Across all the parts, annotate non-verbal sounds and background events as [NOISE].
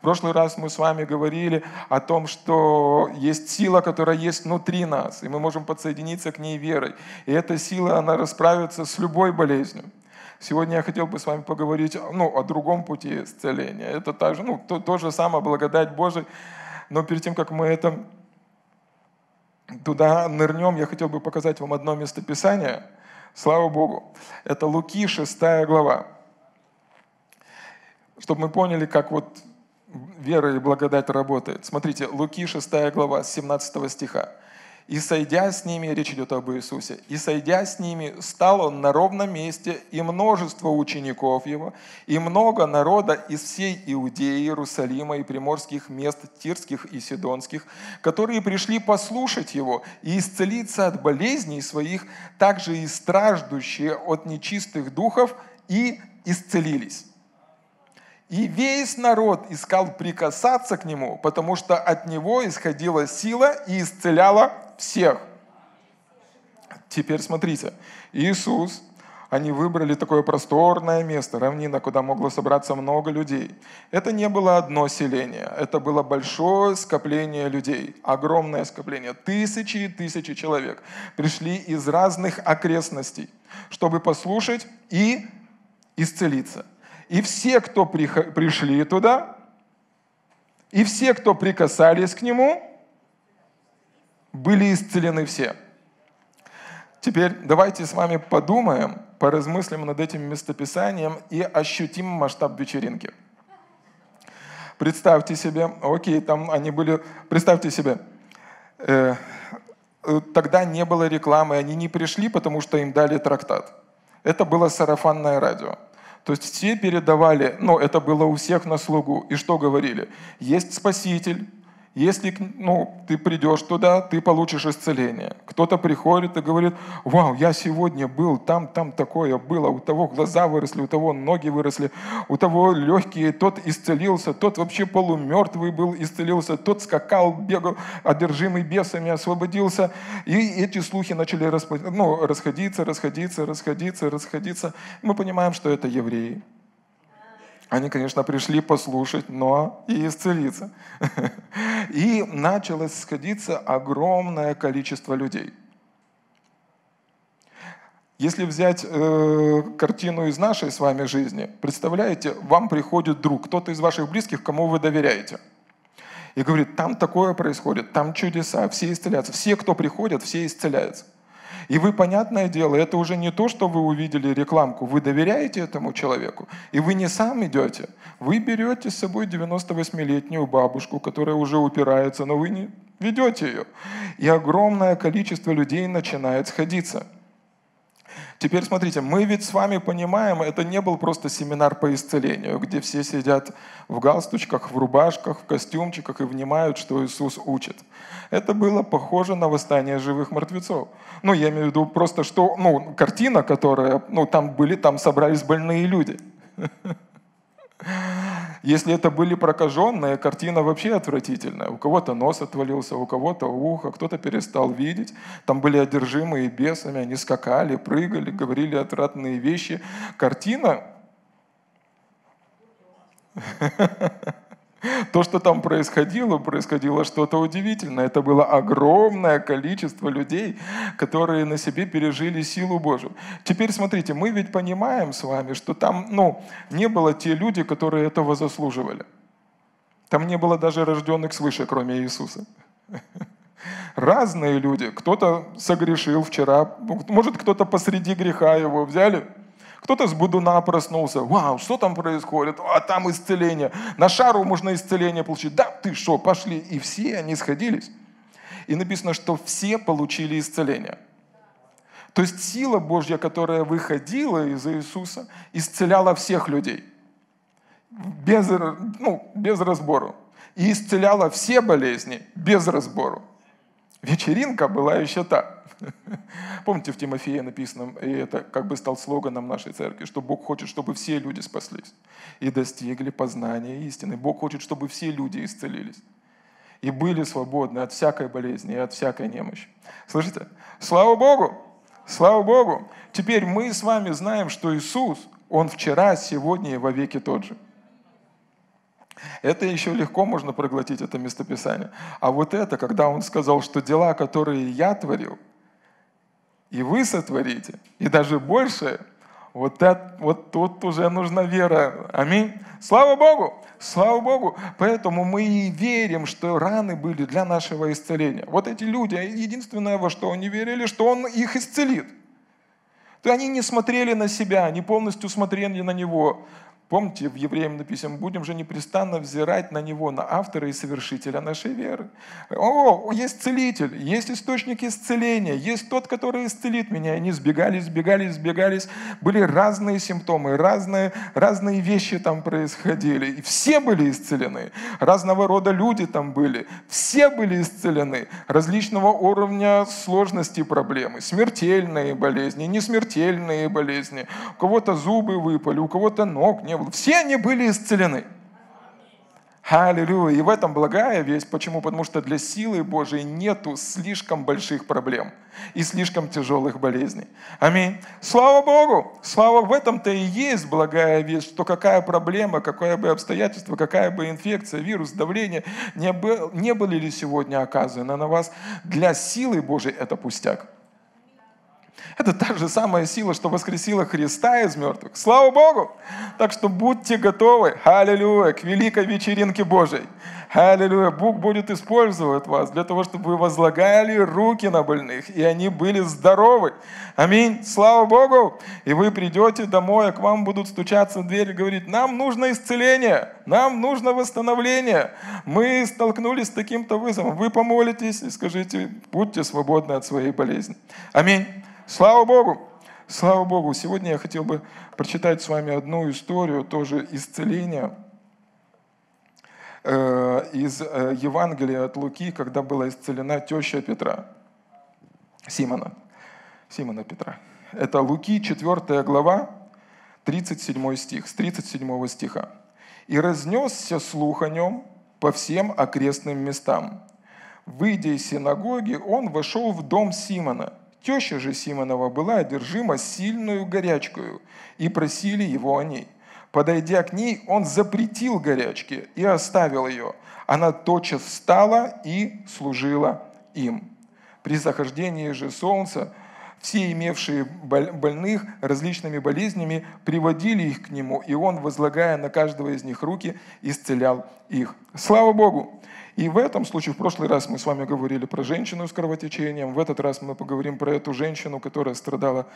В прошлый раз мы с вами говорили о том, что есть сила, которая есть внутри нас, и мы можем подсоединиться к ней верой. И эта сила, она расправится с любой болезнью. Сегодня я хотел бы с вами поговорить ну, о другом пути исцеления. Это также, ну, то, то же самое, благодать Божия. Но перед тем, как мы это туда нырнем, я хотел бы показать вам одно местописание. Слава Богу. Это Луки, 6 глава. Чтобы мы поняли, как вот вера и благодать работает. Смотрите, Луки 6 глава, 17 стиха. И сойдя с ними, речь идет об Иисусе, и сойдя с ними, стал он на ровном месте, и множество учеников его, и много народа из всей Иудеи, Иерусалима и приморских мест Тирских и Сидонских, которые пришли послушать его и исцелиться от болезней своих, также и страждущие от нечистых духов, и исцелились. И весь народ искал прикасаться к нему, потому что от него исходила сила и исцеляла всех. Теперь смотрите, Иисус, они выбрали такое просторное место, равнина, куда могло собраться много людей. Это не было одно селение, это было большое скопление людей, огромное скопление, тысячи и тысячи человек пришли из разных окрестностей, чтобы послушать и исцелиться. И все, кто пришли туда, и все, кто прикасались к нему, были исцелены все. Теперь давайте с вами подумаем, поразмыслим над этим местописанием и ощутим масштаб вечеринки. Представьте себе, окей, там они были, представьте себе, э, э, тогда не было рекламы, они не пришли, потому что им дали трактат. Это было сарафанное радио. То есть все передавали, ну, это было у всех на слугу. И что говорили? Есть Спаситель, если ну, ты придешь туда, ты получишь исцеление. Кто-то приходит и говорит, вау, я сегодня был, там, там такое было, у того глаза выросли, у того ноги выросли, у того легкие, тот исцелился, тот вообще полумертвый был, исцелился, тот скакал, бегал, одержимый бесами, освободился. И эти слухи начали ну, расходиться, расходиться, расходиться, расходиться. Мы понимаем, что это евреи. Они, конечно, пришли послушать, но и исцелиться. [LAUGHS] И начало сходиться огромное количество людей. Если взять э, картину из нашей с вами жизни, представляете, вам приходит друг, кто-то из ваших близких, кому вы доверяете. И говорит, там такое происходит, там чудеса, все исцеляются. Все, кто приходят, все исцеляются. И вы, понятное дело, это уже не то, что вы увидели рекламку. Вы доверяете этому человеку. И вы не сам идете. Вы берете с собой 98-летнюю бабушку, которая уже упирается, но вы не ведете ее. И огромное количество людей начинает сходиться – Теперь смотрите, мы ведь с вами понимаем, это не был просто семинар по исцелению, где все сидят в галстучках, в рубашках, в костюмчиках и внимают, что Иисус учит. Это было похоже на восстание живых мертвецов. Ну, я имею в виду просто, что, ну, картина, которая, ну, там были, там собрались больные люди. Если это были прокаженные, картина вообще отвратительная. У кого-то нос отвалился, у кого-то ухо, кто-то перестал видеть. Там были одержимые бесами, они скакали, прыгали, говорили отвратные вещи. Картина [LAUGHS] То, что там происходило, происходило что-то удивительное. Это было огромное количество людей, которые на себе пережили силу Божию. Теперь смотрите, мы ведь понимаем с вами, что там ну, не было те люди, которые этого заслуживали. Там не было даже рожденных свыше, кроме Иисуса. [LAUGHS] Разные люди. Кто-то согрешил вчера, может, кто-то посреди греха его взяли – кто-то с будуна проснулся. Вау, что там происходит? А там исцеление. На шару можно исцеление получить. Да ты что, пошли. И все они сходились. И написано, что все получили исцеление. То есть сила Божья, которая выходила из Иисуса, исцеляла всех людей. Без, ну, без разбору. И исцеляла все болезни без разбору. Вечеринка была еще та. [LAUGHS] Помните, в Тимофея написано, и это как бы стал слоганом нашей церкви, что Бог хочет, чтобы все люди спаслись и достигли познания истины. Бог хочет, чтобы все люди исцелились и были свободны от всякой болезни и от всякой немощи. Слышите? Слава Богу! Слава Богу! Теперь мы с вами знаем, что Иисус, Он вчера, сегодня и во веки тот же. Это еще легко можно проглотить, это местописание. А вот это, когда он сказал, что дела, которые я творил, и вы сотворите, и даже больше, вот, это, вот тут уже нужна вера. Аминь. Слава Богу! Слава Богу! Поэтому мы и верим, что раны были для нашего исцеления. Вот эти люди, единственное, во что они верили, что Он их исцелит. То они не смотрели на себя, они полностью смотрели на Него. Помните, в Евреям написано, будем же непрестанно взирать на Него, на автора и совершителя нашей веры. О, есть целитель, есть источник исцеления, есть тот, который исцелит меня. Они сбегались, сбегались, сбегались. Были разные симптомы, разные, разные вещи там происходили. И все были исцелены. Разного рода люди там были. Все были исцелены. Различного уровня сложности проблемы. Смертельные болезни, несмертельные болезни. У кого-то зубы выпали, у кого-то ног не было. Все они были исцелены. Аллилуйя. И в этом благая весть. Почему? Потому что для силы Божией нету слишком больших проблем и слишком тяжелых болезней. Аминь. Слава Богу! Слава в этом-то и есть благая весть, что какая проблема, какое бы обстоятельство, какая бы инфекция, вирус, давление не, был, не были ли сегодня оказаны на вас, для силы Божией это пустяк. Это та же самая сила, что воскресила Христа из мертвых. Слава Богу! Так что будьте готовы, аллилуйя, к великой вечеринке Божией. Аллилуйя. Бог будет использовать вас для того, чтобы вы возлагали руки на больных, и они были здоровы. Аминь. Слава Богу. И вы придете домой, а к вам будут стучаться в дверь и говорить, нам нужно исцеление, нам нужно восстановление. Мы столкнулись с таким-то вызовом. Вы помолитесь и скажите, будьте свободны от своей болезни. Аминь. Слава Богу! Слава Богу! Сегодня я хотел бы прочитать с вами одну историю, тоже исцеления э, из э, Евангелия от Луки, когда была исцелена теща Петра, Симона, Симона Петра. Это Луки, 4 глава, 37 стих, с 37 стиха. «И разнесся слух о нем по всем окрестным местам. Выйдя из синагоги, он вошел в дом Симона – Теща же Симонова была одержима сильную горячкою, и просили его о ней. Подойдя к ней, он запретил горячке и оставил ее. Она тотчас встала и служила им. При захождении же солнца все имевшие больных различными болезнями приводили их к нему, и он, возлагая на каждого из них руки, исцелял их. Слава Богу! И в этом случае, в прошлый раз мы с вами говорили про женщину с кровотечением, в этот раз мы поговорим про эту женщину, которая страдала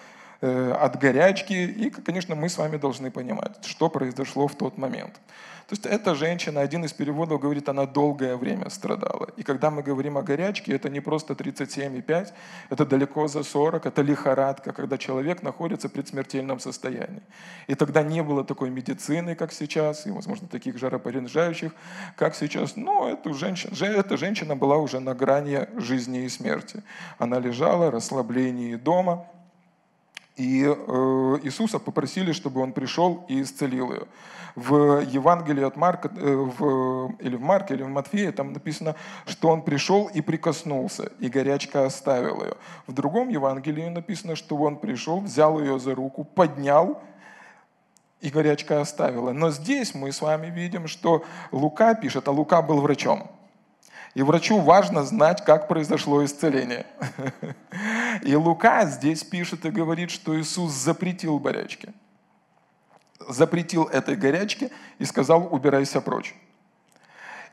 от горячки. И, конечно, мы с вами должны понимать, что произошло в тот момент. То есть эта женщина, один из переводов говорит, она долгое время страдала. И когда мы говорим о горячке, это не просто 37,5, это далеко за 40, это лихорадка, когда человек находится в предсмертельном состоянии. И тогда не было такой медицины, как сейчас, и, возможно, таких жаропонижающих, как сейчас. Но эту женщину, эта женщина была уже на грани жизни и смерти. Она лежала, расслаблении дома, и э, Иисуса попросили, чтобы он пришел и исцелил ее в Евангелии от Марка, э, в, или в Марке, или в Матфея, там написано, что он пришел и прикоснулся, и горячка оставила ее. В другом Евангелии написано, что он пришел, взял ее за руку, поднял, и горячка оставила. Но здесь мы с вами видим, что Лука пишет, а Лука был врачом. И врачу важно знать, как произошло исцеление. И Лука здесь пишет и говорит, что Иисус запретил горячке запретил этой горячке и сказал, убирайся прочь.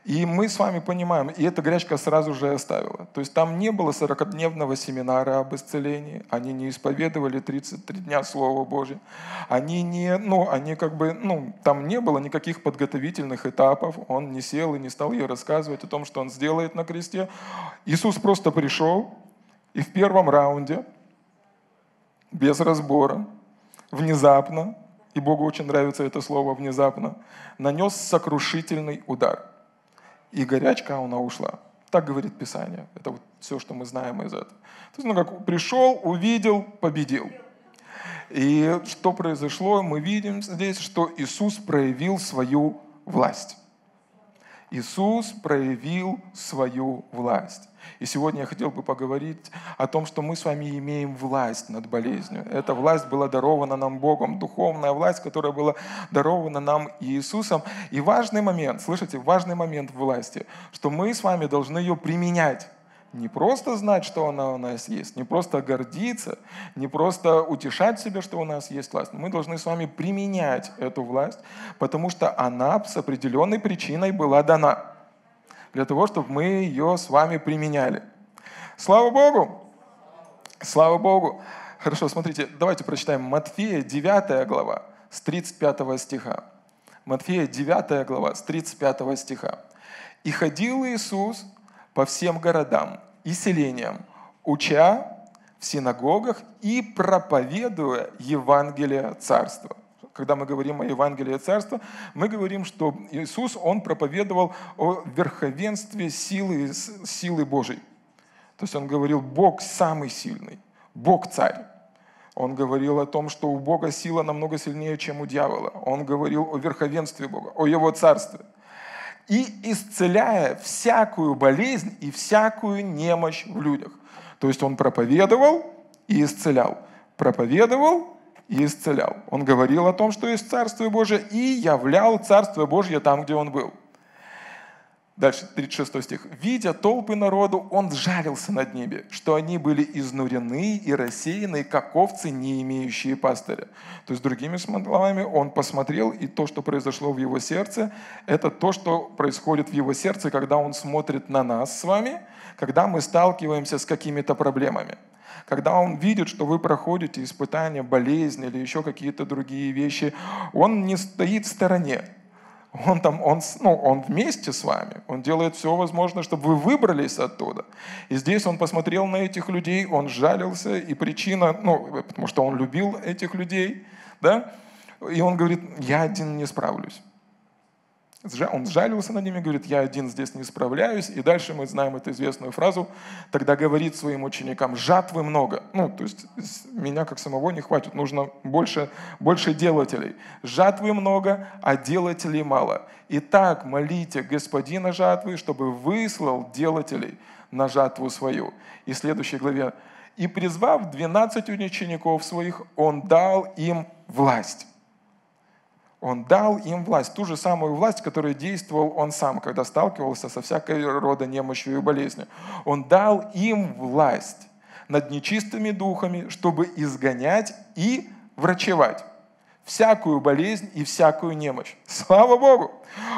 И мы с вами понимаем, и эта горячка сразу же оставила. То есть там не было 40-дневного семинара об исцелении, они не исповедовали 33 дня Слова Божье, они не, ну, они как бы, ну, там не было никаких подготовительных этапов, он не сел и не стал ей рассказывать о том, что он сделает на кресте. Иисус просто пришел, и в первом раунде, без разбора, внезапно, и Богу очень нравится это слово внезапно, нанес сокрушительный удар. И горячка, она ушла. Так говорит Писание. Это вот все, что мы знаем из этого. То есть, ну, как пришел, увидел, победил. И что произошло, мы видим здесь, что Иисус проявил свою власть. Иисус проявил свою власть. И сегодня я хотел бы поговорить о том, что мы с вами имеем власть над болезнью. Эта власть была дарована нам Богом, духовная власть, которая была дарована нам Иисусом. И важный момент, слышите, важный момент власти, что мы с вами должны ее применять. Не просто знать, что она у нас есть, не просто гордиться, не просто утешать себя, что у нас есть власть. Мы должны с вами применять эту власть, потому что она с определенной причиной была дана для того, чтобы мы ее с вами применяли. Слава Богу! Слава Богу! Хорошо, смотрите, давайте прочитаем Матфея 9 глава с 35 стиха. Матфея 9 глава с 35 стиха. «И ходил Иисус по всем городам и селениям, уча в синагогах и проповедуя Евангелие Царства когда мы говорим о Евангелии Царства, мы говорим, что Иисус, Он проповедовал о верховенстве силы, силы Божьей. То есть Он говорил, Бог самый сильный, Бог царь. Он говорил о том, что у Бога сила намного сильнее, чем у дьявола. Он говорил о верховенстве Бога, о Его царстве. И исцеляя всякую болезнь и всякую немощь в людях. То есть он проповедовал и исцелял. Проповедовал и исцелял. Он говорил о том, что есть Царствие Божие, и являл Царствие Божье там, где он был. Дальше, 36 стих. «Видя толпы народу, он сжалился над ними, что они были изнурены и рассеяны, как овцы, не имеющие пастыря». То есть, другими словами, он посмотрел, и то, что произошло в его сердце, это то, что происходит в его сердце, когда он смотрит на нас с вами, когда мы сталкиваемся с какими-то проблемами – когда он видит, что вы проходите испытания, болезни или еще какие-то другие вещи, он не стоит в стороне. Он, там, он, ну, он вместе с вами, он делает все возможное, чтобы вы выбрались оттуда. И здесь он посмотрел на этих людей, он жалился, и причина, ну, потому что он любил этих людей, да, и он говорит, я один не справлюсь. Он сжалился над ними, говорит, я один здесь не справляюсь. И дальше мы знаем эту известную фразу. Тогда говорит своим ученикам, жатвы много. Ну, то есть меня как самого не хватит, нужно больше, больше делателей. Жатвы много, а делателей мало. Итак, молите господина жатвы, чтобы выслал делателей на жатву свою. И в следующей главе. И призвав 12 учеников своих, он дал им власть он дал им власть, ту же самую власть, которую действовал он сам, когда сталкивался со всякой рода немощью и болезнью. Он дал им власть над нечистыми духами, чтобы изгонять и врачевать всякую болезнь и всякую немощь. [LAUGHS] Слава Богу!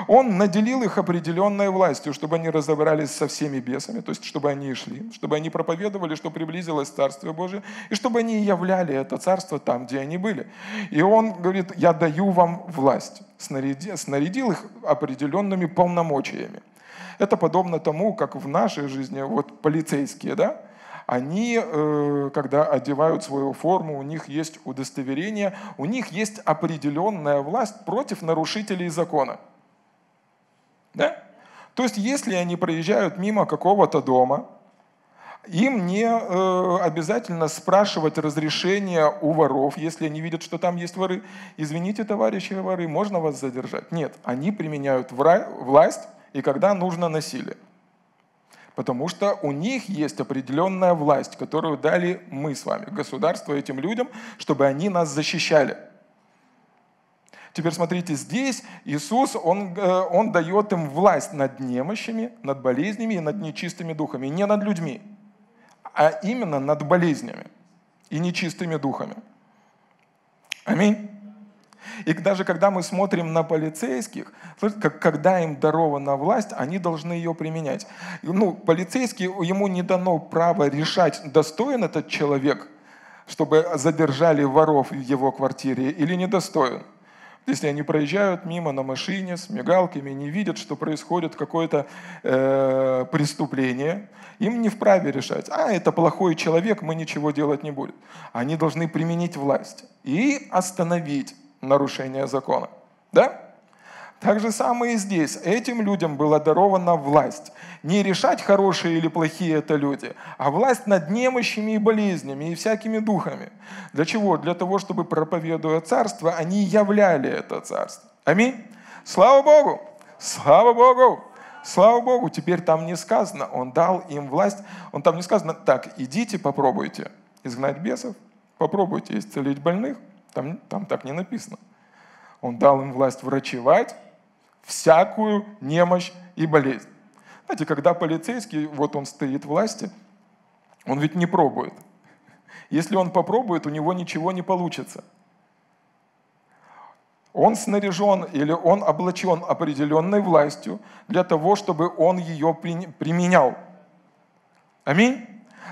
Он наделил их определенной властью, чтобы они разобрались со всеми бесами, то есть чтобы они шли, чтобы они проповедовали, что приблизилось Царствие Божие, и чтобы они являли это Царство там, где они были. И он говорит, я даю вам власть, снарядил, снарядил их определенными полномочиями. Это подобно тому, как в нашей жизни вот полицейские, да, они, э, когда одевают свою форму, у них есть удостоверение, у них есть определенная власть против нарушителей закона. Да? То есть, если они проезжают мимо какого-то дома, им не э, обязательно спрашивать разрешение у воров, если они видят, что там есть воры. Извините, товарищи воры, можно вас задержать? Нет, они применяют власть, и когда нужно насилие. Потому что у них есть определенная власть, которую дали мы с вами, государство этим людям, чтобы они нас защищали. Теперь смотрите, здесь Иисус, Он, э, он дает им власть над немощами, над болезнями и над нечистыми духами. Не над людьми, а именно над болезнями и нечистыми духами. Аминь. И даже когда мы смотрим на полицейских, когда им дарована власть, они должны ее применять. Ну, полицейский, ему не дано право решать, достоин этот человек, чтобы задержали воров в его квартире или недостоин. Если они проезжают мимо на машине с мигалками, не видят, что происходит какое-то э, преступление, им не вправе решать, а это плохой человек, мы ничего делать не будем. Они должны применить власть и остановить нарушение закона. Да? Так же самое и здесь. Этим людям была дарована власть. Не решать, хорошие или плохие это люди, а власть над немощами и болезнями и всякими духами. Для чего? Для того, чтобы, проповедуя царство, они являли это царство. Аминь. Слава Богу! Слава Богу! Слава Богу, теперь там не сказано, Он дал им власть, Он там не сказано, так, идите, попробуйте изгнать бесов, попробуйте исцелить больных, там, там так не написано. Он дал им власть врачевать всякую немощь и болезнь. Знаете, когда полицейский, вот он стоит власти, он ведь не пробует. Если он попробует, у него ничего не получится – он снаряжен или он облачен определенной властью для того, чтобы он ее применял. Аминь.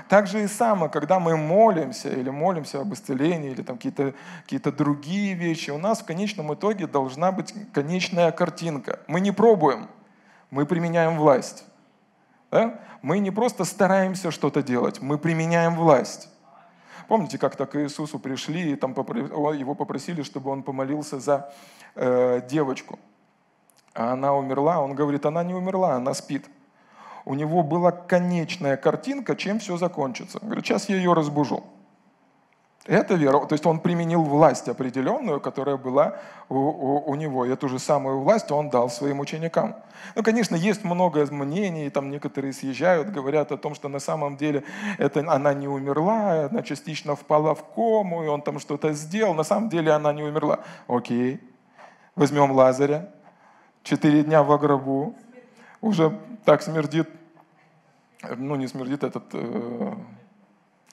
Так же и само, когда мы молимся или молимся об исцелении или там какие-то какие другие вещи, у нас в конечном итоге должна быть конечная картинка. Мы не пробуем, мы применяем власть. Да? Мы не просто стараемся что-то делать, мы применяем власть. Помните, как так к Иисусу пришли, и там его попросили, чтобы он помолился за э, девочку. А она умерла, он говорит, она не умерла, она спит. У него была конечная картинка, чем все закончится. Он говорит, сейчас я ее разбужу. Это вера. То есть он применил власть определенную, которая была у, у, у него. И эту же самую власть он дал своим ученикам. Ну, конечно, есть много мнений, там некоторые съезжают, говорят о том, что на самом деле это, она не умерла, она частично впала в кому, и он там что-то сделал. На самом деле она не умерла. Окей, возьмем Лазаря, четыре дня в гробу, уже так смердит, ну не смердит этот... Э,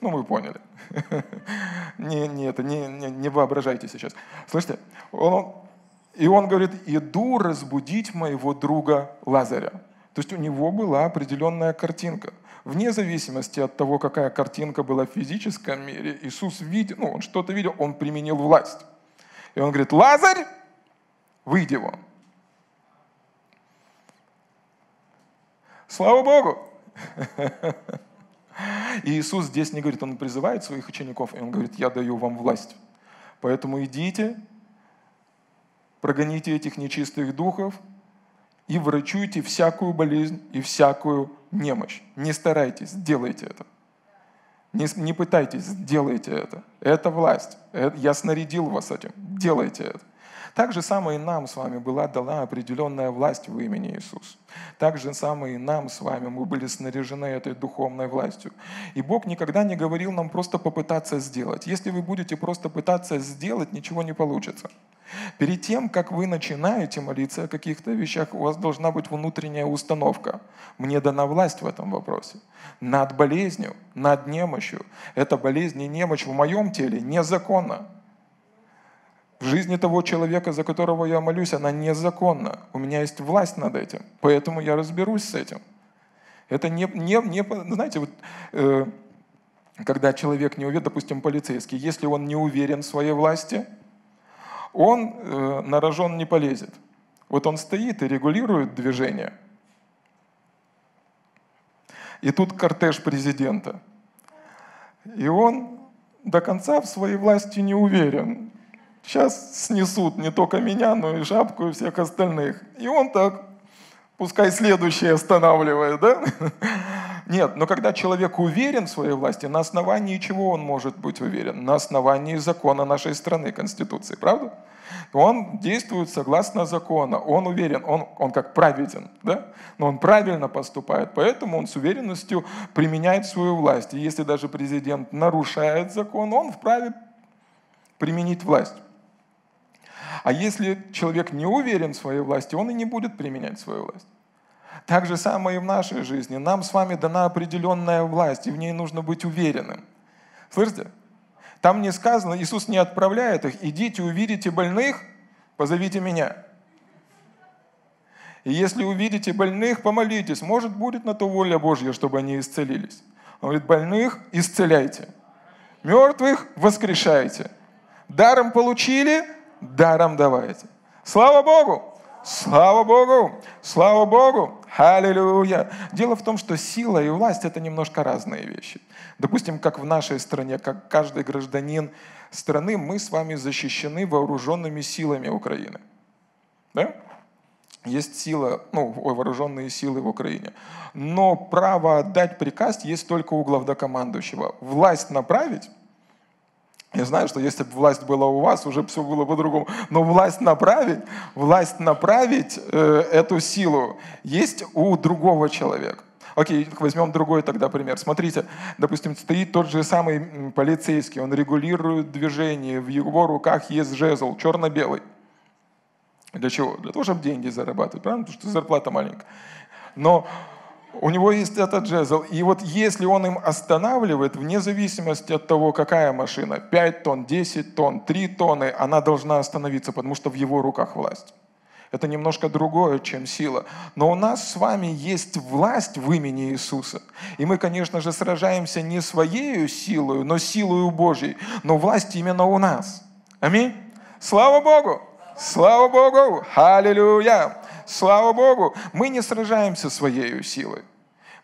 ну, вы поняли. [LAUGHS] не, не, это, не, не, не воображайте сейчас. Слышите? Он, и он говорит, иду разбудить моего друга Лазаря. То есть у него была определенная картинка. Вне зависимости от того, какая картинка была в физическом мире, Иисус видел, ну, он что-то видел, он применил власть. И он говорит, Лазарь, выйди вон. Слава Богу! И Иисус здесь не говорит, Он призывает своих учеников, и Он говорит, я даю вам власть. Поэтому идите, прогоните этих нечистых духов и врачуйте всякую болезнь и всякую немощь. Не старайтесь, делайте это. Не, не пытайтесь, делайте это. Это власть. Это, я снарядил вас этим. Делайте это. Так же самое и нам с вами была дана определенная власть в имени Иисуса. Так же самое и нам с вами, мы были снаряжены этой духовной властью. И Бог никогда не говорил нам просто попытаться сделать. Если вы будете просто пытаться сделать, ничего не получится. Перед тем, как вы начинаете молиться о каких-то вещах, у вас должна быть внутренняя установка. Мне дана власть в этом вопросе. Над болезнью, над немощью. Эта болезнь и немощь в моем теле незаконна. В жизни того человека, за которого я молюсь, она незаконна. У меня есть власть над этим, поэтому я разберусь с этим. Это не, не, не знаете, вот, э, когда человек не уверен, допустим, полицейский, если он не уверен в своей власти, он э, на рожон не полезет. Вот он стоит и регулирует движение. И тут кортеж президента. И он до конца в своей власти не уверен. Сейчас снесут не только меня, но и жабку и всех остальных. И он так, пускай следующий останавливает, да? [LAUGHS] Нет, но когда человек уверен в своей власти, на основании чего он может быть уверен? На основании закона нашей страны, Конституции, правда? Он действует согласно закону, он уверен, он, он как праведен, да? но он правильно поступает, поэтому он с уверенностью применяет свою власть. И если даже президент нарушает закон, он вправе применить власть. А если человек не уверен в своей власти, он и не будет применять свою власть. Так же самое и в нашей жизни. Нам с вами дана определенная власть, и в ней нужно быть уверенным. Слышите? Там не сказано, Иисус не отправляет их, идите, увидите больных, позовите меня. И если увидите больных, помолитесь. Может, будет на то воля Божья, чтобы они исцелились. Он говорит, больных исцеляйте. Мертвых воскрешайте. Даром получили, даром давайте. Слава Богу! Слава Богу! Слава Богу! Аллилуйя! Дело в том, что сила и власть – это немножко разные вещи. Допустим, как в нашей стране, как каждый гражданин страны, мы с вами защищены вооруженными силами Украины. Да? Есть сила, ну, вооруженные силы в Украине. Но право отдать приказ есть только у главнокомандующего. Власть направить Я знаю, что если бы власть была у вас, уже все было по-другому. Но власть направить, власть направить э, эту силу есть у другого человека. Окей, возьмем другой тогда пример. Смотрите, допустим, стоит тот же самый полицейский, он регулирует движение, в его руках есть жезл, черно-белый. Для чего? Для того, чтобы деньги зарабатывать, правильно? Потому что зарплата маленькая. Но у него есть этот жезл. И вот если он им останавливает, вне зависимости от того, какая машина, 5 тонн, 10 тонн, 3 тонны, она должна остановиться, потому что в его руках власть. Это немножко другое, чем сила. Но у нас с вами есть власть в имени Иисуса. И мы, конечно же, сражаемся не своей силой, но силой Божьей. Но власть именно у нас. Аминь. Слава Богу! Слава Богу! Аллилуйя! Слава Богу! Мы не сражаемся своей силой.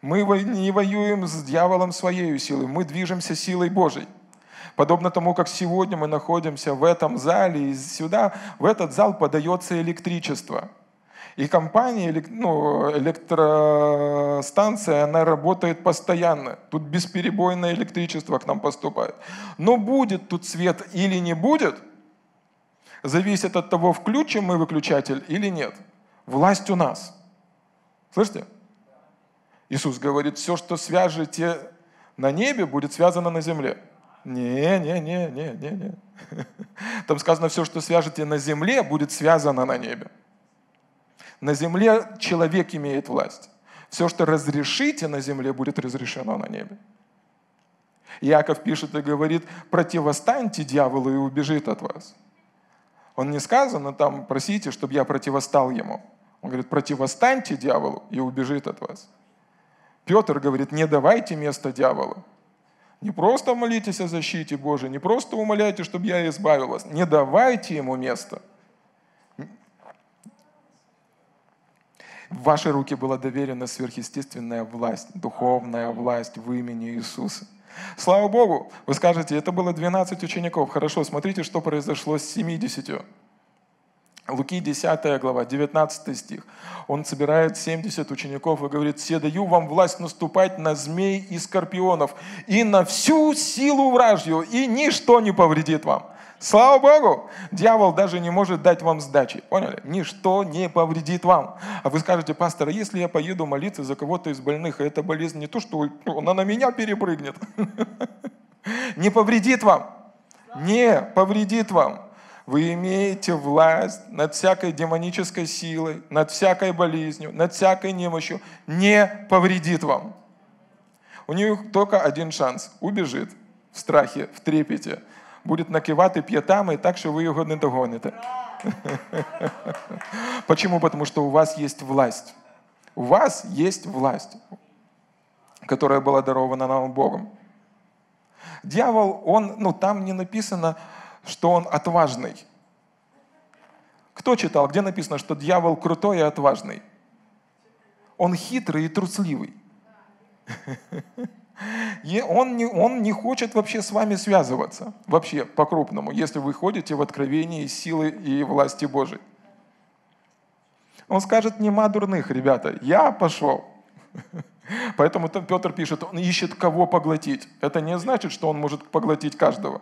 Мы не воюем с дьяволом своей силой. Мы движемся силой Божьей. Подобно тому, как сегодня мы находимся в этом зале, и сюда, в этот зал подается электричество. И компания, ну, электростанция, она работает постоянно. Тут бесперебойное электричество к нам поступает. Но будет тут свет или не будет, зависит от того, включим мы выключатель или нет. Власть у нас. Слышите? Иисус говорит, все, что свяжете на небе, будет связано на земле. Не, не, не, не, не, не. Там сказано, все, что свяжете на земле, будет связано на небе. На земле человек имеет власть. Все, что разрешите на земле, будет разрешено на небе. Иаков пишет и говорит, противостаньте дьяволу и убежит от вас. Он не сказано там, просите, чтобы я противостал ему. Он говорит, противостаньте дьяволу и убежит от вас. Петр говорит, не давайте место дьяволу. Не просто молитесь о защите Божией, не просто умоляйте, чтобы я избавил вас. Не давайте ему место. В ваши руки была доверена сверхъестественная власть, духовная власть в имени Иисуса. Слава Богу! Вы скажете, это было 12 учеников. Хорошо, смотрите, что произошло с 70. Луки 10 глава, 19 стих. Он собирает 70 учеников и говорит, «Все даю вам власть наступать на змей и скорпионов и на всю силу вражью, и ничто не повредит вам». Слава Богу! Дьявол даже не может дать вам сдачи. Поняли? Ничто не повредит вам. А вы скажете, пастор, а если я поеду молиться за кого-то из больных, и эта болезнь не то, что она на меня перепрыгнет. [LAUGHS] Не повредит вам. Не повредит вам. Вы имеете власть над всякой демонической силой, над всякой болезнью, над всякой немощью. Не повредит вам. У них только один шанс. Убежит в страхе, в трепете. Будет накивати п'ятами так, что вы его не догоните. [LAUGHS] Почему? Потому что у вас есть власть. У вас есть власть, которая была дарована нам Богом. Дьявол, он, ну там не написано, что он отважный. Кто читал, где написано, что дьявол крутой и отважный? Он хитрый и трусливый. [LAUGHS] И он не, он не хочет вообще с вами связываться, вообще по-крупному, если вы ходите в откровении силы и власти Божией. Он скажет, нема дурных, ребята, я пошел. [LAUGHS] Поэтому там Петр пишет, он ищет кого поглотить. Это не значит, что он может поглотить каждого.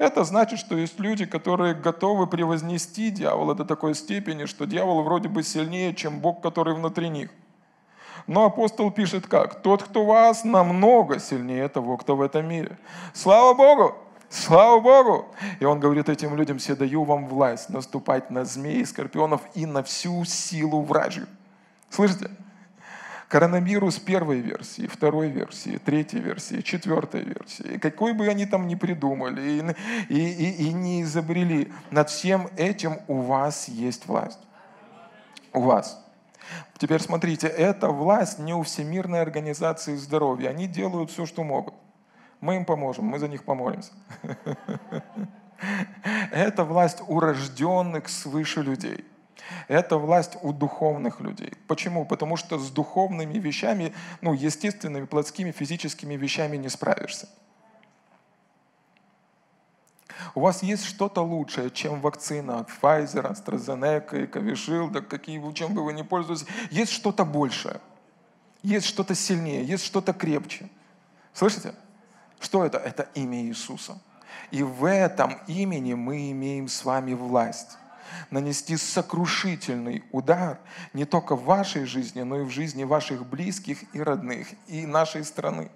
Это значит, что есть люди, которые готовы превознести дьявола до такой степени, что дьявол вроде бы сильнее, чем Бог, который внутри них. Но апостол пишет как? Тот, кто вас, намного сильнее того, кто в этом мире. Слава Богу! Слава Богу! И он говорит этим людям, все даю вам власть наступать на змей, скорпионов и на всю силу вражью. Слышите? Коронавирус первой версии, второй версии, третьей версии, четвертой версии, какой бы они там ни придумали и, и, и, и не изобрели, над всем этим у вас есть власть. У вас. Теперь смотрите, эта власть не у Всемирной организации здоровья. Они делают все, что могут. Мы им поможем, мы за них помолимся. [LAUGHS] Это власть у рожденных свыше людей. Это власть у духовных людей. Почему? Потому что с духовными вещами, ну, естественными, плотскими, физическими вещами не справишься. У вас есть что-то лучшее, чем вакцина от Pfizer, AstraZeneca, Covishield, какие, чем бы вы ни пользовались. Есть что-то большее. Есть что-то сильнее, есть что-то крепче. Слышите? Что это? Это имя Иисуса. И в этом имени мы имеем с вами власть нанести сокрушительный удар не только в вашей жизни, но и в жизни ваших близких и родных, и нашей страны.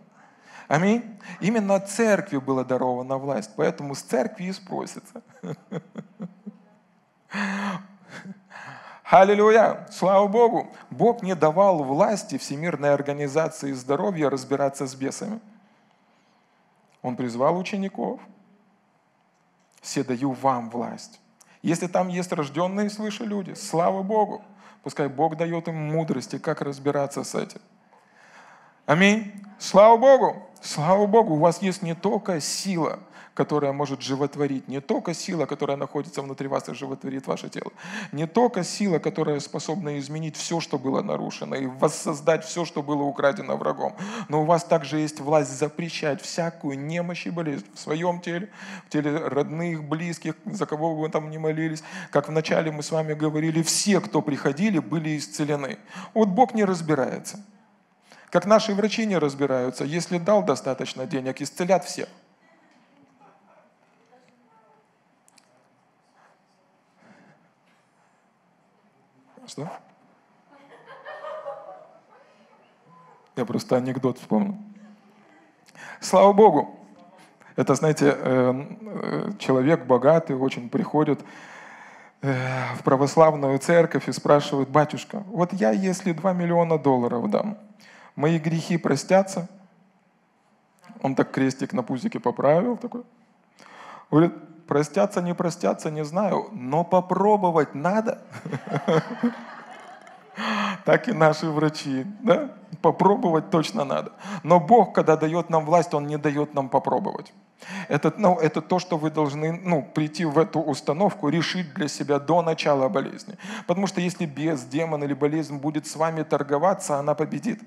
Аминь. Именно церкви была дарована власть, поэтому с церкви и спросится. Аллилуйя! Слава Богу! Бог не давал власти Всемирной организации здоровья разбираться с бесами. Он призвал учеников. Все даю вам власть. Если там есть рожденные свыше люди, слава Богу. Пускай Бог дает им мудрости, как разбираться с этим. Аминь. Слава Богу. Слава Богу, у вас есть не только сила, которая может животворить, не только сила, которая находится внутри вас и животворит ваше тело, не только сила, которая способна изменить все, что было нарушено, и воссоздать все, что было украдено врагом, но у вас также есть власть запрещать всякую немощь и болезнь в своем теле, в теле родных, близких, за кого вы там не молились. Как вначале мы с вами говорили, все, кто приходили, были исцелены. Вот Бог не разбирается – как наши врачи не разбираются, если дал достаточно денег, исцелят всех. Что? Я просто анекдот вспомнил. Слава Богу! Это, знаете, э, э, человек богатый, очень приходит э, в православную церковь и спрашивает, батюшка, вот я если 2 миллиона долларов дам, мои грехи простятся. Он так крестик на пузике поправил такой. Говорит, простятся, не простятся, не знаю, но попробовать надо. Так и наши врачи, да? Попробовать точно надо. Но Бог, когда дает нам власть, Он не дает нам попробовать. Это, ну, это то, что вы должны ну, прийти в эту установку, решить для себя до начала болезни. Потому что если без демон или болезнь будет с вами торговаться, она победит.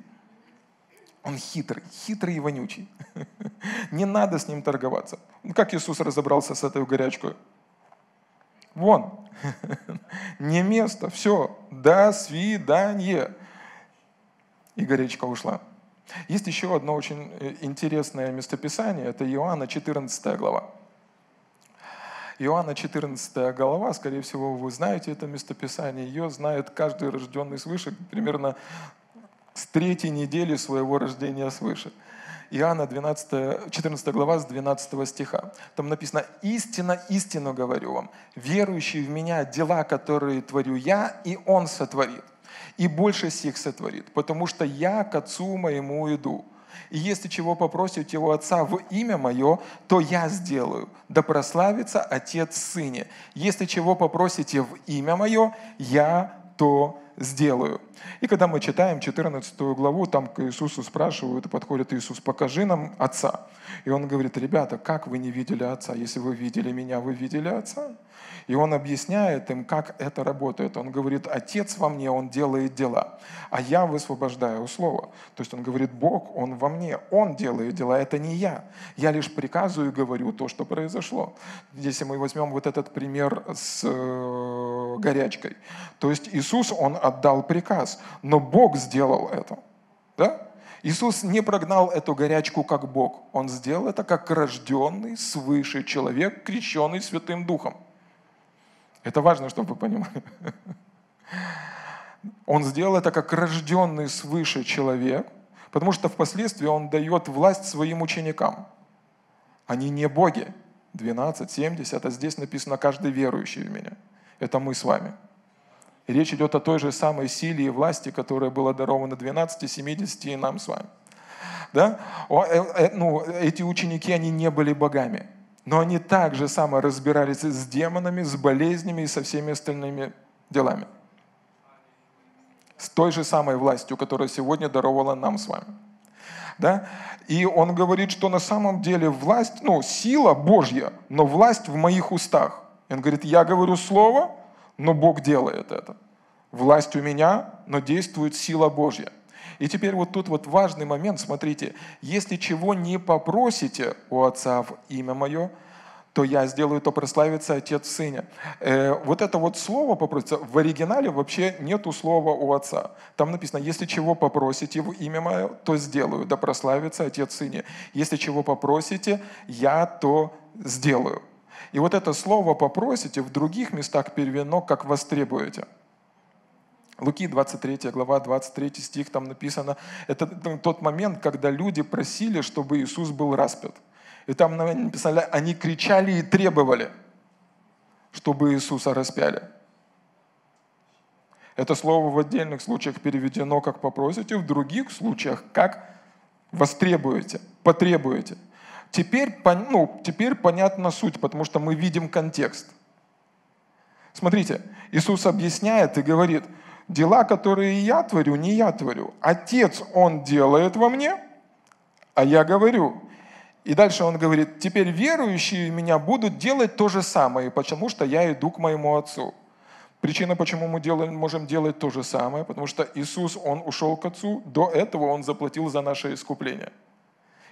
Он хитрый, хитрый и вонючий. [LAUGHS] Не надо с ним торговаться. Как Иисус разобрался с этой горячкой? Вон, [LAUGHS] не место, все, до свидания. И горячка ушла. Есть еще одно очень э, интересное местописание, это Иоанна 14 глава. Иоанна 14 глава, скорее всего, вы знаете это местописание, ее знает каждый рожденный свыше, примерно с третьей недели своего рождения свыше. Иоанна 12, 14 глава с 12 стиха. Там написано, «Истинно, истинно говорю вам, верующий в Меня дела, которые творю Я, и Он сотворит, и больше сих сотворит, потому что Я к Отцу моему иду. И если чего попросите у Отца в имя Мое, то Я сделаю, да прославится Отец Сыне. Если чего попросите в имя Мое, Я то сделаю. И когда мы читаем 14 главу, там к Иисусу спрашивают, подходит Иисус, покажи нам Отца. И он говорит, ребята, как вы не видели Отца? Если вы видели меня, вы видели Отца. И он объясняет им, как это работает. Он говорит, Отец во мне, Он делает дела, а я высвобождаю Слово. То есть он говорит, Бог, Он во мне, Он делает дела, это не я. Я лишь приказываю и говорю то, что произошло. Если мы возьмем вот этот пример с горячкой. То есть Иисус, Он отдал приказ, но Бог сделал это. Да? Иисус не прогнал эту горячку как Бог. Он сделал это как рожденный свыше человек, крещенный Святым Духом. Это важно, чтобы вы понимали. [LAUGHS] Он сделал это как рожденный свыше человек, потому что впоследствии он дает власть своим ученикам. Они не боги. 12, 70, а здесь написано «каждый верующий в меня». Это мы с вами. И речь идет о той же самой силе и власти, которая была дарована 12, 70 и нам с вами. Да? Э, э, ну, эти ученики, они не были богами но они также само разбирались с демонами, с болезнями и со всеми остальными делами. С той же самой властью, которая сегодня даровала нам с вами. Да? И он говорит, что на самом деле власть, ну, сила Божья, но власть в моих устах. Он говорит, я говорю слово, но Бог делает это. Власть у меня, но действует сила Божья. И теперь вот тут вот важный момент, смотрите, если чего не попросите у Отца в имя Мое, то я сделаю, то прославится Отец в Сыне. Э, вот это вот слово попросится, в оригинале вообще нету слова у Отца. Там написано, если чего попросите в имя Мое, то сделаю, да прославится Отец в Сыне. Если чего попросите, я то сделаю. И вот это слово «попросите» в других местах переведено как «востребуете». Луки 23 глава, 23 стих, там написано, это тот момент, когда люди просили, чтобы Иисус был распят. И там написано, они кричали и требовали, чтобы Иисуса распяли. Это слово в отдельных случаях переведено как «попросите», в других случаях как «востребуете», «потребуете». Теперь, ну, теперь понятна суть, потому что мы видим контекст. Смотрите, Иисус объясняет и говорит, дела, которые я творю, не я творю. Отец, Он делает во мне, а я говорю. И дальше он говорит, теперь верующие меня будут делать то же самое, потому что я иду к моему Отцу. Причина, почему мы делаем, можем делать то же самое, потому что Иисус, Он ушел к Отцу, до этого Он заплатил за наше искупление –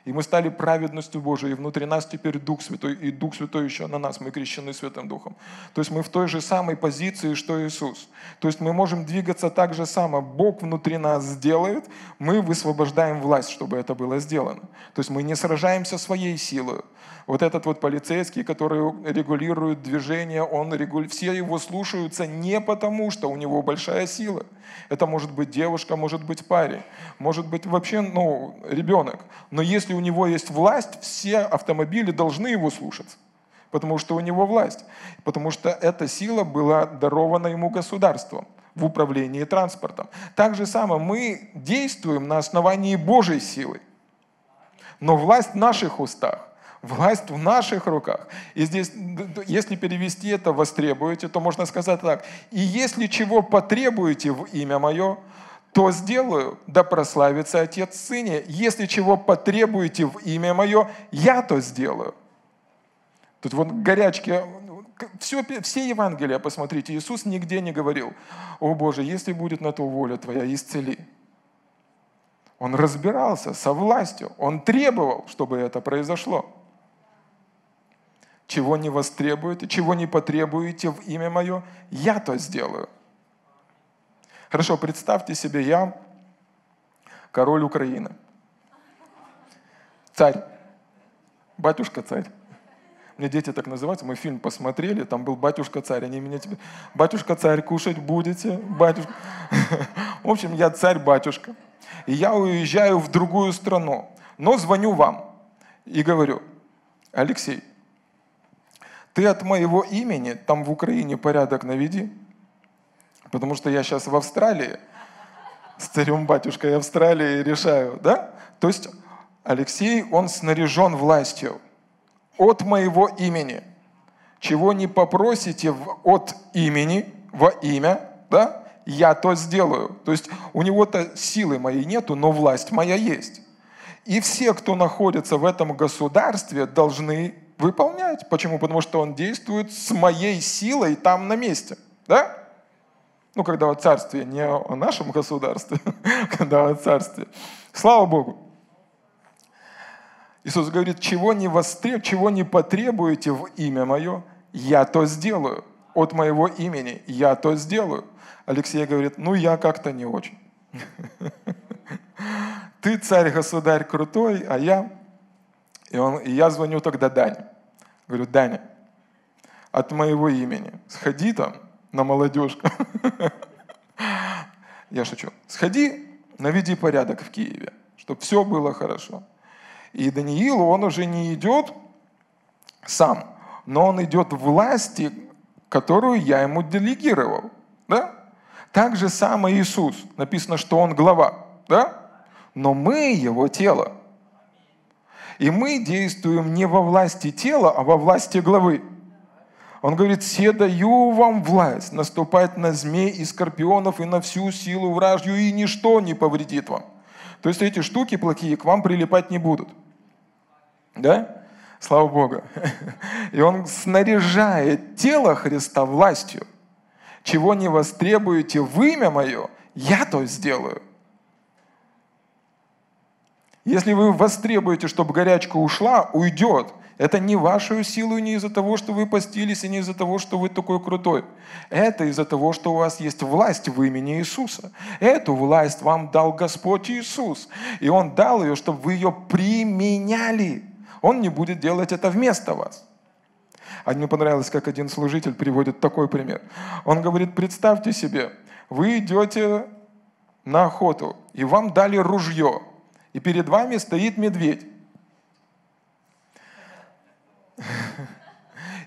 и мы стали праведностью Божией, и внутри нас теперь Дух Святой, и Дух Святой еще на нас, мы крещены Святым Духом. То есть мы в той же самой позиции, что Иисус. То есть мы можем двигаться так же само. Бог внутри нас сделает, мы высвобождаем власть, чтобы это было сделано. То есть мы не сражаемся своей силой, вот этот вот полицейский, который регулирует движение, он регуль... все его слушаются не потому, что у него большая сила. Это может быть девушка, может быть парень, может быть вообще ну, ребенок. Но если у него есть власть, все автомобили должны его слушаться потому что у него власть, потому что эта сила была дарована ему государством в управлении транспортом. Так же самое мы действуем на основании Божьей силы, но власть в наших устах. Власть в наших руках. И здесь, если перевести это «востребуете», то можно сказать так. «И если чего потребуете в имя Мое, то сделаю, да прославится Отец Сыне. Если чего потребуете в имя Мое, я то сделаю». Тут вот горячки, все, все Евангелия, посмотрите, Иисус нигде не говорил, «О Боже, если будет на то воля Твоя, исцели». Он разбирался со властью, он требовал, чтобы это произошло чего не востребуете, чего не потребуете в имя Мое, я то сделаю. Хорошо, представьте себе, я король Украины. Царь. Батюшка царь. Мне дети так называются, мы фильм посмотрели, там был батюшка царь, они меня тебе, батюшка царь, кушать будете, батюшка. [LAUGHS] В общем, я царь-батюшка. И я уезжаю в другую страну, но звоню вам и говорю, Алексей, ты от моего имени там в Украине порядок наведи, потому что я сейчас в Австралии, с царем-батюшкой Австралии решаю, да? То есть Алексей, он снаряжен властью от моего имени. Чего не попросите от имени, во имя, да, я то сделаю. То есть у него-то силы моей нету, но власть моя есть. И все, кто находится в этом государстве, должны выполнять. Почему? Потому что он действует с моей силой там на месте. Да? Ну, когда о царстве, не о нашем государстве, [LAUGHS] когда о царстве. Слава Богу. Иисус говорит, чего не, востреб, чего не потребуете в имя Мое, я то сделаю. От моего имени я то сделаю. Алексей говорит, ну я как-то не очень. [LAUGHS] Ты царь-государь крутой, а я и, он, и я звоню тогда Дане. Говорю, Даня, от моего имени сходи там на молодежку. [LAUGHS] Я шучу. Сходи, наведи порядок в Киеве, чтобы все было хорошо. И Даниил, он уже не идет сам, но он идет власти, которую я ему делегировал. Да? Так же самое Иисус. Написано, что он глава. Да? Но мы его тело. И мы действуем не во власти тела, а во власти главы. Он говорит, «Се даю вам власть наступать на змей и скорпионов и на всю силу вражью, и ничто не повредит вам». То есть эти штуки плохие к вам прилипать не будут. Да? Слава Богу. [LAUGHS] И он снаряжает тело Христа властью. Чего не востребуете в имя Мое, я то сделаю. Если вы востребуете, чтобы горячка ушла, уйдет. Это не вашу силу, не из-за того, что вы постились, и не из-за того, что вы такой крутой. Это из-за того, что у вас есть власть в имени Иисуса. Эту власть вам дал Господь Иисус. И Он дал ее, чтобы вы ее применяли. Он не будет делать это вместо вас. А мне понравилось, как один служитель приводит такой пример. Он говорит, представьте себе, вы идете на охоту, и вам дали ружье, и перед вами стоит медведь.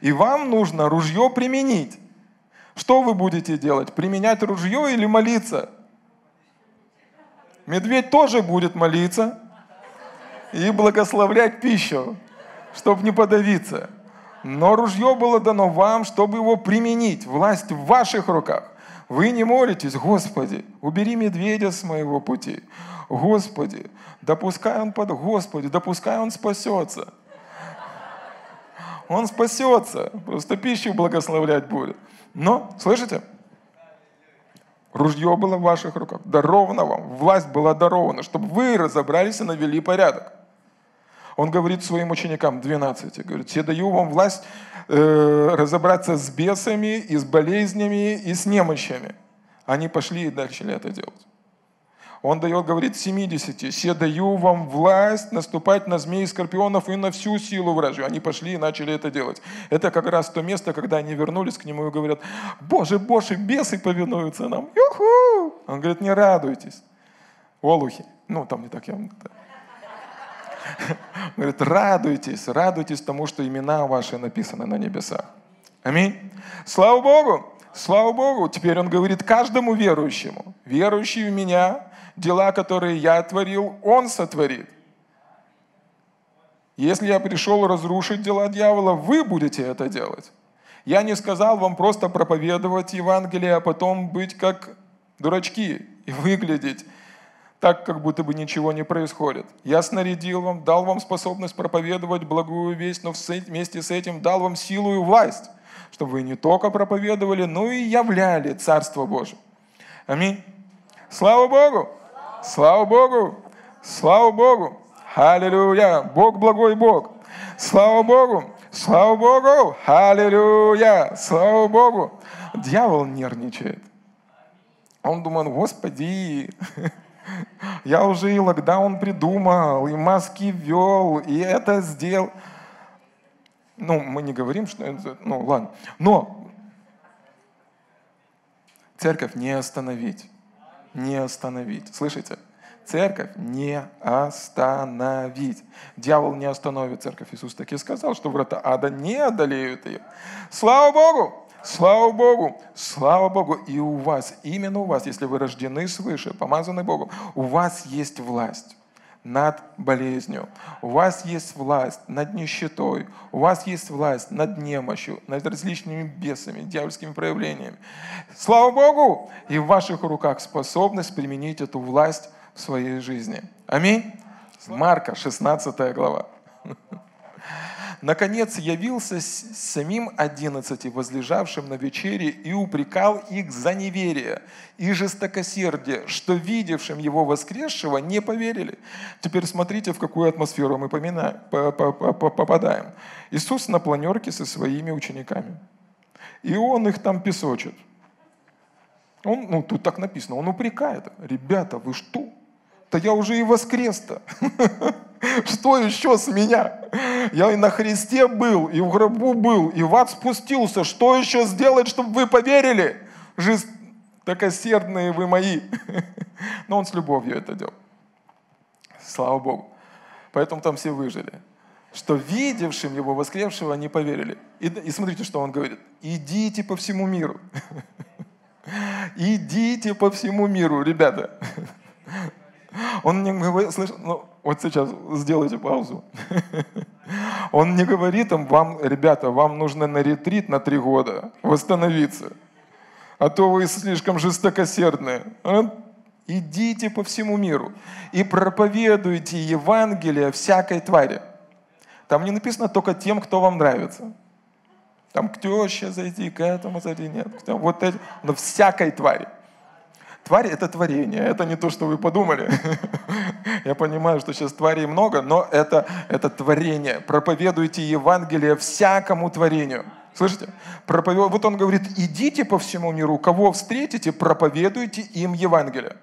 И вам нужно ружье применить. Что вы будете делать? Применять ружье или молиться? Медведь тоже будет молиться и благословлять пищу, чтобы не подавиться. Но ружье было дано вам, чтобы его применить. Власть в ваших руках. Вы не молитесь, Господи, убери медведя с моего пути. Господи, допускай он под... Господи, допускай он спасется. Он спасется, просто пищу благословлять будет. Но, слышите, ружье было в ваших руках, даровано вам, власть была дарована, чтобы вы разобрались и навели порядок. Он говорит своим ученикам, 12, говорит, «Я даю вам власть э, разобраться с бесами, и с болезнями, и с немощами». Они пошли и начали это делать. Он дает, говорит, 70. «Се даю вам власть наступать на змеи, скорпионов и на всю силу вражью». Они пошли и начали это делать. Это как раз то место, когда они вернулись к нему и говорят, «Боже, Боже, бесы повинуются нам!» Юху! Он говорит, не радуйтесь. Олухи. Ну, там не так явно. Да. Говорит, радуйтесь, радуйтесь тому, что имена ваши написаны на небесах. Аминь. Слава Богу! Слава Богу! Теперь он говорит каждому верующему, верующий в меня, дела, которые я творил, он сотворит. Если я пришел разрушить дела дьявола, вы будете это делать. Я не сказал вам просто проповедовать Евангелие, а потом быть как дурачки и выглядеть так, как будто бы ничего не происходит. Я снарядил вам, дал вам способность проповедовать благую весть, но вместе с этим дал вам силу и власть, чтобы вы не только проповедовали, но и являли Царство Божие. Аминь. Слава Богу! Слава Богу! Слава Богу! Аллилуйя! Бог благой Бог! Слава Богу! Слава Богу! Аллилуйя! Слава Богу! Дьявол нервничает. Он думает, Господи, [LAUGHS] Я уже и локдаун придумал, и маски ввел, и это сделал. Ну, мы не говорим, что это, ну ладно. Но церковь не остановить. Не остановить. Слышите? Церковь не остановить. Дьявол не остановит церковь. Иисус таки сказал, что врата ада не одолеют ее. Слава Богу! Слава Богу, слава Богу, и у вас, именно у вас, если вы рождены свыше, помазаны Богом, у вас есть власть над болезнью, у вас есть власть над нищетой, у вас есть власть над немощью, над различными бесами, дьявольскими проявлениями. Слава Богу! И в ваших руках способность применить эту власть в своей жизни. Аминь. Марка, 16 глава. Наконец явился самим одиннадцати, возлежавшим на вечере, и упрекал их за неверие и жестокосердие, что видевшим его воскресшего не поверили. Теперь смотрите, в какую атмосферу мы попадаем. Иисус на планерке со своими учениками. И он их там песочит. Он, ну, тут так написано, он упрекает. Ребята, вы что? Да я уже и воскрес-то. [LAUGHS] Что еще с меня? Я и на Христе был, и в гробу был, и в ад спустился. Что еще сделать, чтобы вы поверили? Жестокосердные вы мои. [LAUGHS] Но он с любовью это делал. Слава Богу. Поэтому там все выжили. Что видевшим его воскресшего не поверили. И, и смотрите, что он говорит. Идите по всему миру. [LAUGHS] Идите по всему миру, ребята. Он не говорит, слышь, ну, вот сейчас сделайте паузу. Он не говорит им, вам, ребята, вам нужно на ретрит на три года восстановиться. А то вы слишком жестокосердные. Идите по всему миру и проповедуйте Евангелие всякой твари. Там не написано только тем, кто вам нравится. Там к теще зайти, к этому зайти, нет. Вот эти, но всякой твари. Тварь – это творение, это не то, что вы подумали. [LAUGHS] Я понимаю, что сейчас тварей много, но это, это творение. Проповедуйте Евангелие всякому творению. Слышите? Проповед... Вот он говорит, идите по всему миру, кого встретите, проповедуйте им Евангелие.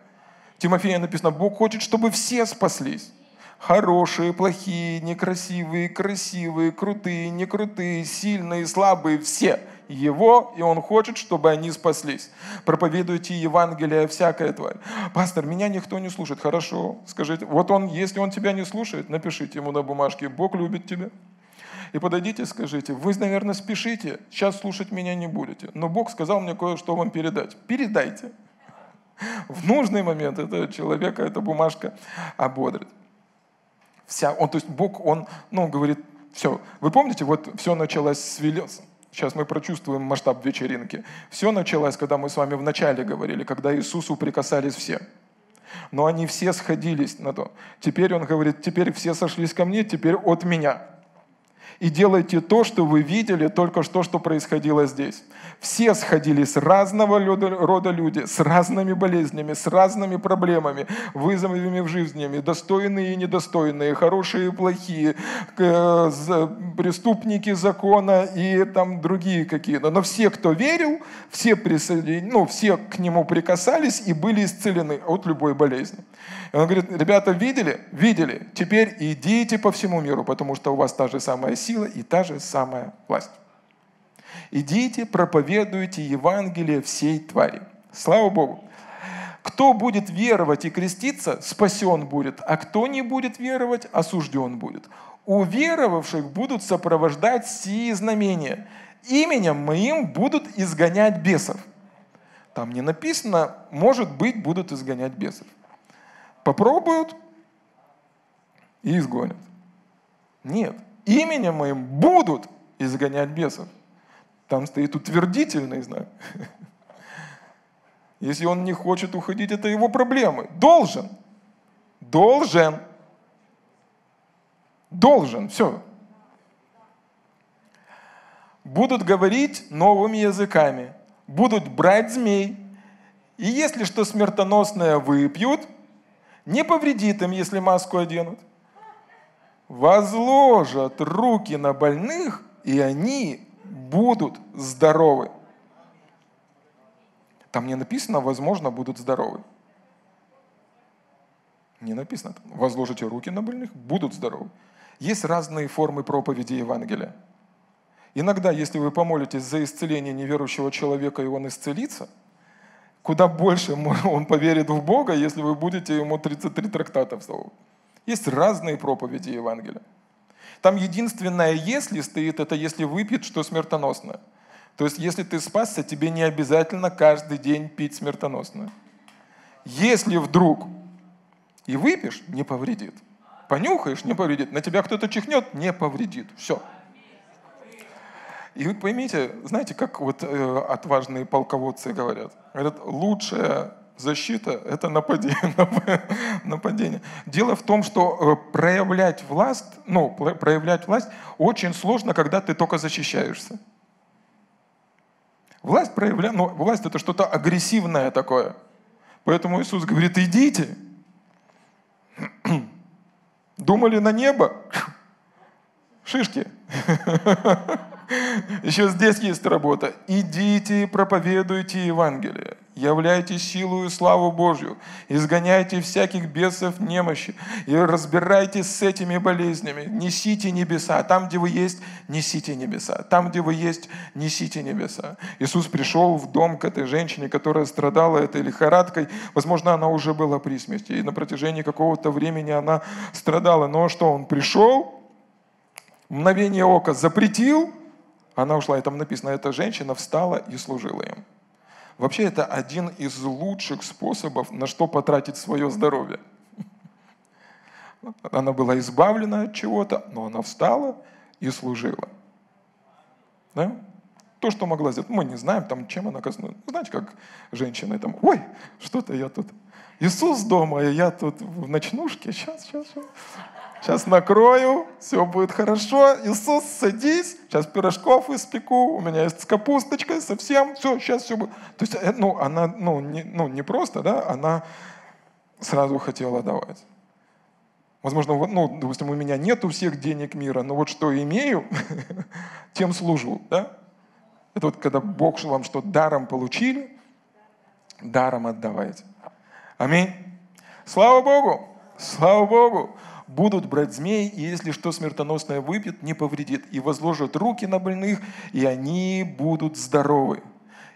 Тимофея написано, Бог хочет, чтобы все спаслись. Хорошие, плохие, некрасивые, красивые, крутые, некрутые, сильные, слабые, все – его, и Он хочет, чтобы они спаслись. Проповедуйте Евангелие всякое тварь. Пастор, меня никто не слушает. Хорошо, скажите. Вот он, если он тебя не слушает, напишите ему на бумажке, Бог любит тебя. И подойдите, скажите, вы, наверное, спешите, сейчас слушать меня не будете, но Бог сказал мне кое-что вам передать. Передайте. В нужный момент этого человека эта бумажка ободрит. Вся, он, то есть Бог, он, ну, говорит, все. Вы помните, вот все началось с, Сейчас мы прочувствуем масштаб вечеринки. Все началось, когда мы с вами вначале говорили, когда Иисусу прикасались все. Но они все сходились на то. Теперь он говорит, теперь все сошлись ко мне, теперь от меня и делайте то, что вы видели только что, что происходило здесь. Все сходили с разного рода люди, с разными болезнями, с разными проблемами, вызовами в жизни, достойные и недостойные, хорошие и плохие, преступники закона и там другие какие-то. Но все, кто верил, все, присоедин... ну, все к нему прикасались и были исцелены от любой болезни. И он говорит, ребята, видели? Видели. Теперь идите по всему миру, потому что у вас та же самая сила и та же самая власть. Идите, проповедуйте Евангелие всей твари. Слава Богу. Кто будет веровать и креститься, спасен будет, а кто не будет веровать, осужден будет. У веровавших будут сопровождать сии знамения. Именем моим будут изгонять бесов. Там не написано, может быть, будут изгонять бесов. Попробуют и изгонят. Нет, именем моим будут изгонять бесов. Там стоит утвердительный знак. [LAUGHS] Если он не хочет уходить, это его проблемы. Должен. Должен. Должен. Все. Будут говорить новыми языками. Будут брать змей. И если что смертоносное выпьют, не повредит им, если маску оденут. Возложат руки на больных, и они будут здоровы. Там не написано, возможно, будут здоровы. Не написано. Возложите руки на больных, будут здоровы. Есть разные формы проповеди Евангелия. Иногда, если вы помолитесь за исцеление неверующего человека, и он исцелится – куда больше [LAUGHS] он поверит в Бога, если вы будете ему 33 трактата всловить. Есть разные проповеди Евангелия. Там единственное «если» стоит, это если выпьет, что смертоносное. То есть, если ты спасся, тебе не обязательно каждый день пить смертоносное. Если вдруг и выпьешь, не повредит. Понюхаешь, не повредит. На тебя кто-то чихнет, не повредит. Все. И вы поймите, знаете, как вот э, отважные полководцы говорят? Говорят, лучшая защита – это [LAUGHS] нападение. Дело в том, что э, проявлять власть, ну, проявлять власть очень сложно, когда ты только защищаешься. Власть проявля... ну, власть это что-то агрессивное такое. Поэтому Иисус говорит, идите. [CLEARS THROAT] Думали на небо? [CLEARS THROAT] Шишки. [LAUGHS] Еще здесь есть работа. Идите проповедуйте Евангелие. Являйте силу и славу Божью. Изгоняйте всяких бесов немощи. И разбирайтесь с этими болезнями. Несите небеса. Там, где вы есть, несите небеса. Там, где вы есть, несите небеса. Иисус пришел в дом к этой женщине, которая страдала этой лихорадкой. Возможно, она уже была при смерти. И на протяжении какого-то времени она страдала. Но что, он пришел, мгновение ока запретил, она ушла, и там написано, эта женщина встала и служила им. Вообще это один из лучших способов, на что потратить свое здоровье. [LAUGHS] Она была избавлена от чего-то, но она встала и служила. Да? То, что могла сделать, мы не знаем, там, чем она коснулась. Знаете, как женщины там, ой, что-то я тут Иисус дома, и я тут в ночнушке. Сейчас, сейчас, сейчас. Сейчас накрою, все будет хорошо. Иисус, садись, сейчас пирожков испеку, у меня есть с капусточкой совсем, все, сейчас все будет. То есть, э, ну, она, ну не, ну, не просто, да, она сразу хотела давать. Возможно, ну, допустим, у меня нету всех денег мира, но вот что имею, [LAUGHS] тем служу, да? Это вот когда Бог вам что даром получили, даром отдавайте. Аминь. Слава Богу! Слава Богу! Будут брать змей, и если что смертоносное выпьет, не повредит. И возложат руки на больных, и они будут здоровы.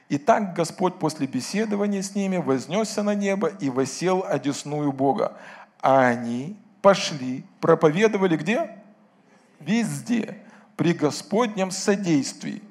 И так Господь после беседования с ними вознесся на небо и восел одесную Бога. А они пошли, проповедовали где? Везде, при Господнем содействии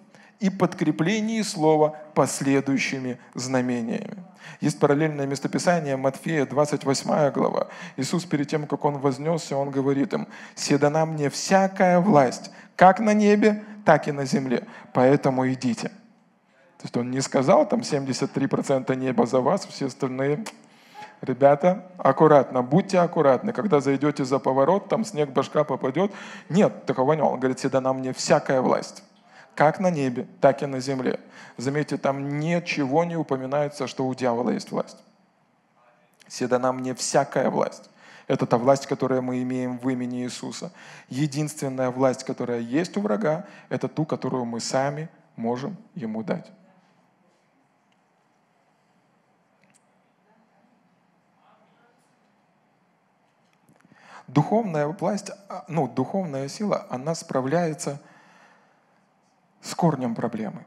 и подкреплении слова последующими знамениями. Есть параллельное местописание Матфея, 28 глава. Иисус перед тем, как Он вознесся, Он говорит им, «Седана мне всякая власть, как на небе, так и на земле, поэтому идите». То есть Он не сказал, там 73% неба за вас, все остальные Ребята, аккуратно, будьте аккуратны. Когда зайдете за поворот, там снег башка попадет. Нет, такого не Он говорит, седана мне всякая власть. Как на небе, так и на земле. Заметьте, там ничего не упоминается, что у дьявола есть власть. Седана мне всякая власть. Это та власть, которую мы имеем в имени Иисуса. Единственная власть, которая есть у врага, это ту, которую мы сами можем ему дать. Духовная власть, а, ну, духовная сила, она справляется с корнем проблемы.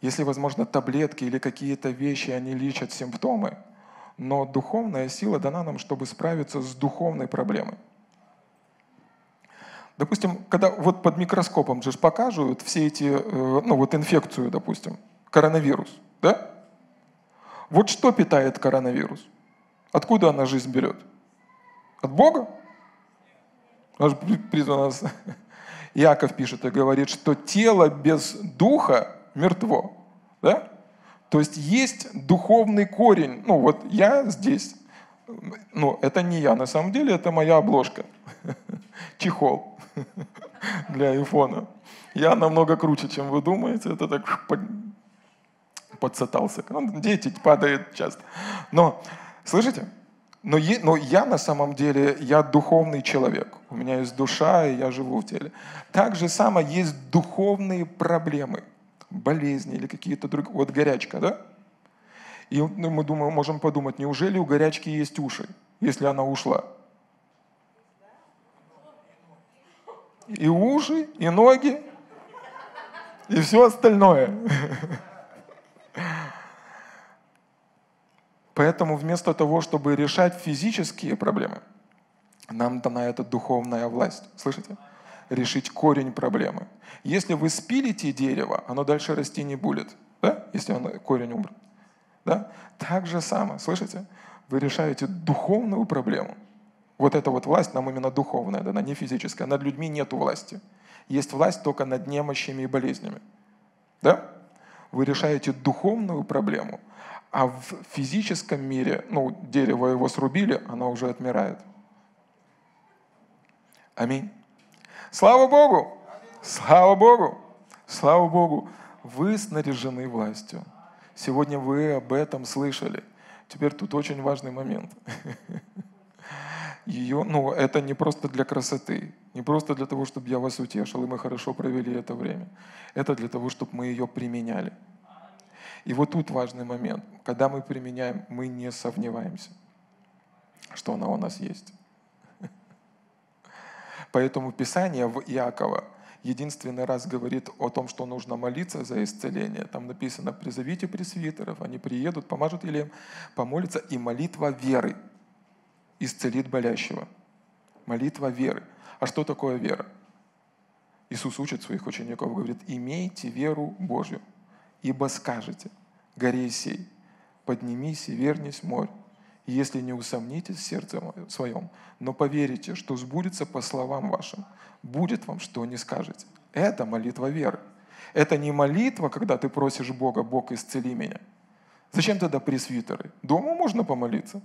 Если, возможно, таблетки или какие-то вещи, они лечат симптомы, но духовная сила дана нам, чтобы справиться с духовной проблемой. Допустим, когда вот под микроскопом же покажут все эти, э, ну вот инфекцию, допустим, коронавирус, да? Вот что питает коронавирус? Откуда она жизнь берет? От Бога? Наш призван нас, [LAUGHS] Яков пишет и говорит, что тело без духа мертво. Да? То есть есть духовный корень. Ну вот я здесь. Ну, это не я, на самом деле это моя обложка. [LAUGHS] Чехол [LAUGHS] для айфона. Я намного круче, чем вы думаете. Это так подсатался. Ну, дети падают часто. Но, слышите? Но, но я на самом деле, я духовный человек. У меня есть душа, и я живу в теле. Так же самое есть духовные проблемы, болезни или какие-то другие. Вот горячка, да? И ну, мы думаем, можем подумать, неужели у горячки есть уши, если она ушла? И уши, и ноги, и все остальное. [LAUGHS] Поэтому вместо того, чтобы решать физические проблемы, нам дана эта духовная власть. Слышите? Решить корень проблемы. Если вы спилите дерево, оно дальше расти не будет. Да? Если он, корень убран. Да? Так же самое, слышите? Вы решаете духовную проблему. Вот эта вот власть нам именно духовная, да, не физическая. Над людьми нет власти. Есть власть только над немощами и болезнями. Да? Вы решаете духовную проблему – а в физическом мире, ну, дерево его срубили, оно уже отмирает. Аминь. Слава Богу! Слава Богу! Слава Богу! Вы снаряжены властью. Сегодня вы об этом слышали. Теперь тут очень важный момент. [LAUGHS] Ее, ну, это не просто для красоты, не просто для того, чтобы я вас утешил, и мы хорошо провели это время. Это для того, чтобы мы ее применяли. И вот тут важный момент. Когда мы применяем, мы не сомневаемся, что она у нас есть. Поэтому Писание в Иакова единственный раз говорит о том, что нужно молиться за исцеление. Там написано, призовите пресвитеров, они приедут, помажут или помолятся, и молитва веры исцелит болящего. Молитва веры. А что такое вера? Иисус учит своих учеников, говорит, имейте веру Божью ибо скажете, горе сей, поднимись и вернись морь, если не усомнитесь в сердце своем, но поверите, что сбудется по словам вашим, будет вам, что не скажете. Это молитва веры. Это не молитва, когда ты просишь Бога, Бог исцели меня. Зачем тогда пресвитеры? Дома можно помолиться.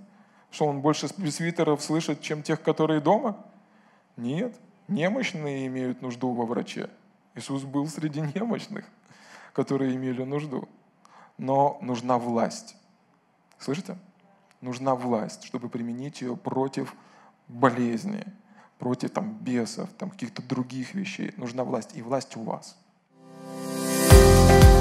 Что он больше пресвитеров слышит, чем тех, которые дома? Нет. Немощные имеют нужду во враче. Иисус был среди немощных, которые имели нужду. Но нужна власть. Слышите? Нужна власть, чтобы применить ее против болезни, против там, бесов, там, каких-то других вещей. Нужна власть. И власть у вас. thank you